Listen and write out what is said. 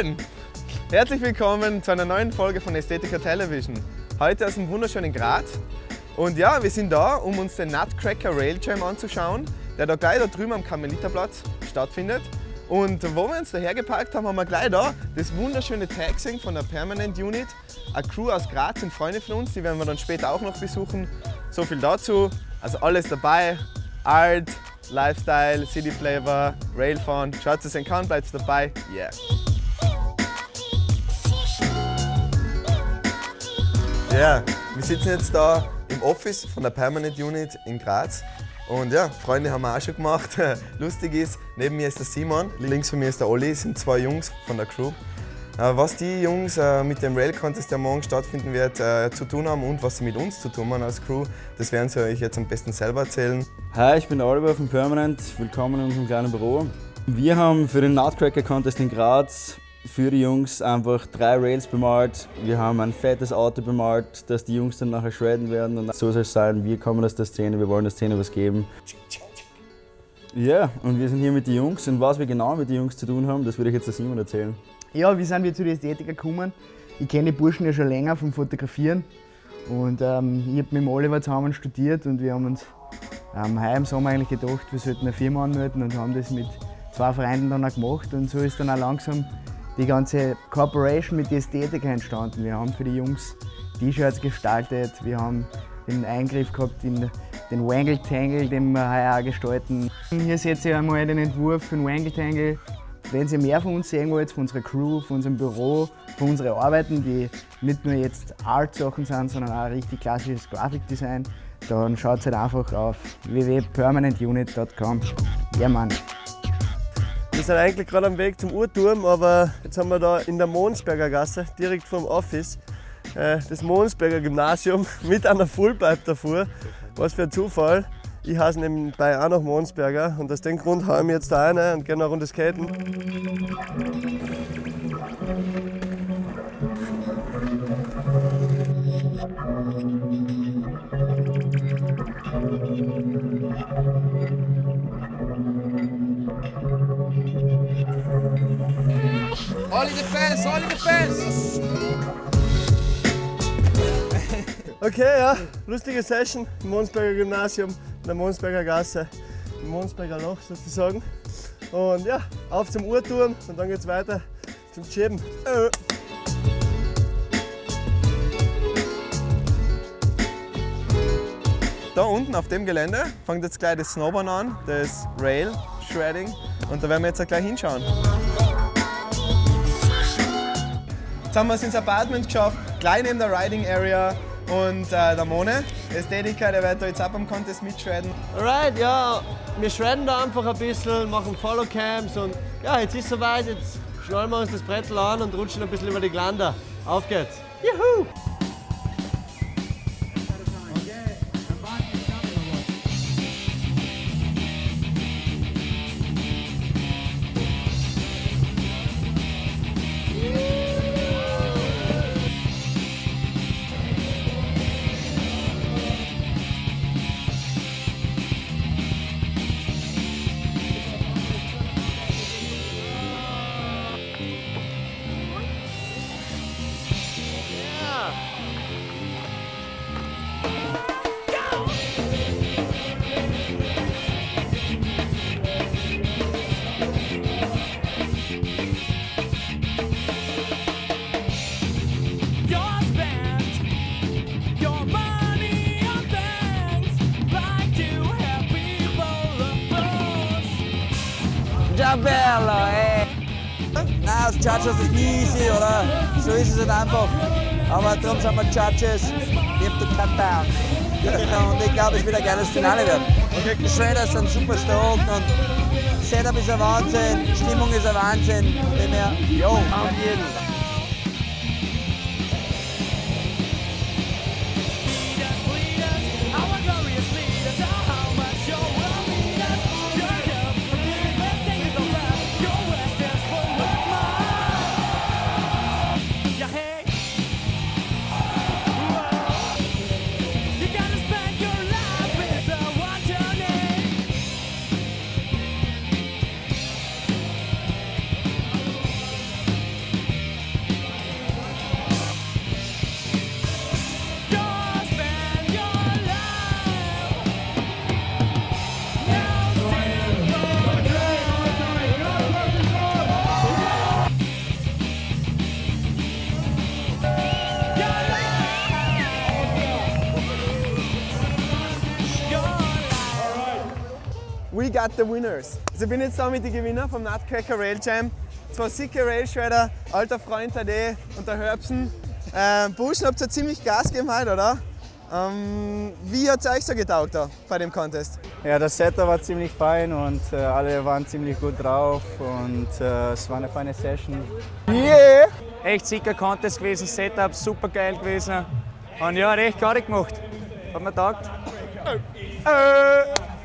Moin! Herzlich willkommen zu einer neuen Folge von Ästhetica Television. Heute aus dem wunderschönen Graz. Und ja, wir sind da, um uns den Nutcracker Rail Jam anzuschauen, der da gleich da drüben am Karmeliterplatz stattfindet. Und wo wir uns daher geparkt haben, haben wir gleich da das wunderschöne Taxing von der Permanent Unit. Eine Crew aus Graz sind Freunde von uns, die werden wir dann später auch noch besuchen. So viel dazu. Also alles dabei. Art, Lifestyle, City Flavor, Railfahren. Schaut es euch an, bleibt dabei. Yeah. Ja, wir sitzen jetzt da im Office von der Permanent Unit in Graz. Und ja, Freunde haben wir auch schon gemacht. Lustig ist, neben mir ist der Simon, links von mir ist der Olli, sind zwei Jungs von der Crew. Äh, Was die Jungs äh, mit dem Rail Contest, der morgen stattfinden wird, äh, zu tun haben und was sie mit uns zu tun haben als Crew, das werden sie euch jetzt am besten selber erzählen. Hi, ich bin Oliver von Permanent. Willkommen in unserem kleinen Büro. Wir haben für den Nutcracker Contest in Graz für die Jungs einfach drei Rails bemalt. Wir haben ein fettes Auto bemalt, das die Jungs dann nachher shredden werden. Und so soll es sein. Wir kommen aus der Szene, wir wollen der Szene was geben. Ja, und wir sind hier mit den Jungs. Und was wir genau mit den Jungs zu tun haben, das würde ich jetzt der Simon erzählen. Ja, wie sind wir zu den Ästhetiker gekommen? Ich kenne die Burschen ja schon länger vom Fotografieren. Und ähm, ich habe mit dem Oliver zusammen studiert und wir haben uns ähm, heuer im Sommer eigentlich gedacht, wir sollten eine Firma anmelden und haben das mit zwei Freunden dann auch gemacht. Und so ist dann auch langsam die ganze Corporation mit den Ästhetiker entstanden. Wir haben für die Jungs T-Shirts gestaltet, wir haben den Eingriff gehabt in den Wangle Tangle, den wir heuer auch gestalten. Hier seht ihr einmal den Entwurf für den Wangle Tangle. Wenn ihr mehr von uns sehen wollt, von unserer Crew, von unserem Büro, von unseren Arbeiten, die nicht nur jetzt Art-Sachen sind, sondern auch richtig klassisches Grafikdesign, dann schaut halt einfach auf www.permanentunit.com. Ja, Mann. Wir sind eigentlich gerade am Weg zum Uhrturm, aber jetzt haben wir da in der Monsberger Gasse, direkt vom Office, äh, das Monsberger Gymnasium mit einer Fullpipe davor. Was für ein Zufall. Ich heiße nebenbei auch noch Monsberger und aus dem Grund hauen wir jetzt da rein und gehen eine Runde skaten. Olli the Fans, Olli the Fans! Okay, ja, lustige Session im Monsberger Gymnasium, in der Monsberger Gasse, im Monsberger Loch sozusagen. Und ja, auf zum Uhrturm und dann geht's weiter zum Schieben. Da unten auf dem Gelände fängt jetzt gleich das Snowboard an, das Rail Shredding. Und da werden wir jetzt gleich hinschauen. Jetzt haben wir es ins Apartment geschafft, gleich neben der Riding Area. Und äh, der Mone, Ästhetiker, der wird da jetzt ab am Contest mitshredden. Alright, ja, wir shredden da einfach ein bisschen, machen Followcams und ja, jetzt ist soweit, jetzt schnallen wir uns das Brettel an und rutschen ein bisschen über die Glander. Auf geht's! Juhu! Ja, bello, ey. Nein, als Judge ist nie easy, oder? So ist es halt einfach. Aber darum sind wir have to cut down. Und ich glaube, es wird ein geiles Finale werden. Die Shredders sind super stoked und Setup ist ein Wahnsinn, Stimmung ist ein Wahnsinn. Dem her, yo, auf jeden. Just we got the winners. Also ich bin jetzt da mit den Gewinner vom Nutcracker Rail Jam. Zwei sicke Railshredder, alter Freund Ade und der Herbsen. Ähm, Burschen habt ihr ziemlich Gas gegeben heute, oder? Ähm, wie hat es euch so getaugt da bei dem Contest? Ja, das Setup war ziemlich fein und äh, alle waren ziemlich gut drauf und äh, es war eine feine Session. echt sicker Contest gewesen, Setup super geil gewesen. Und ja, recht gar gemacht. Hat mir taugt. Äh.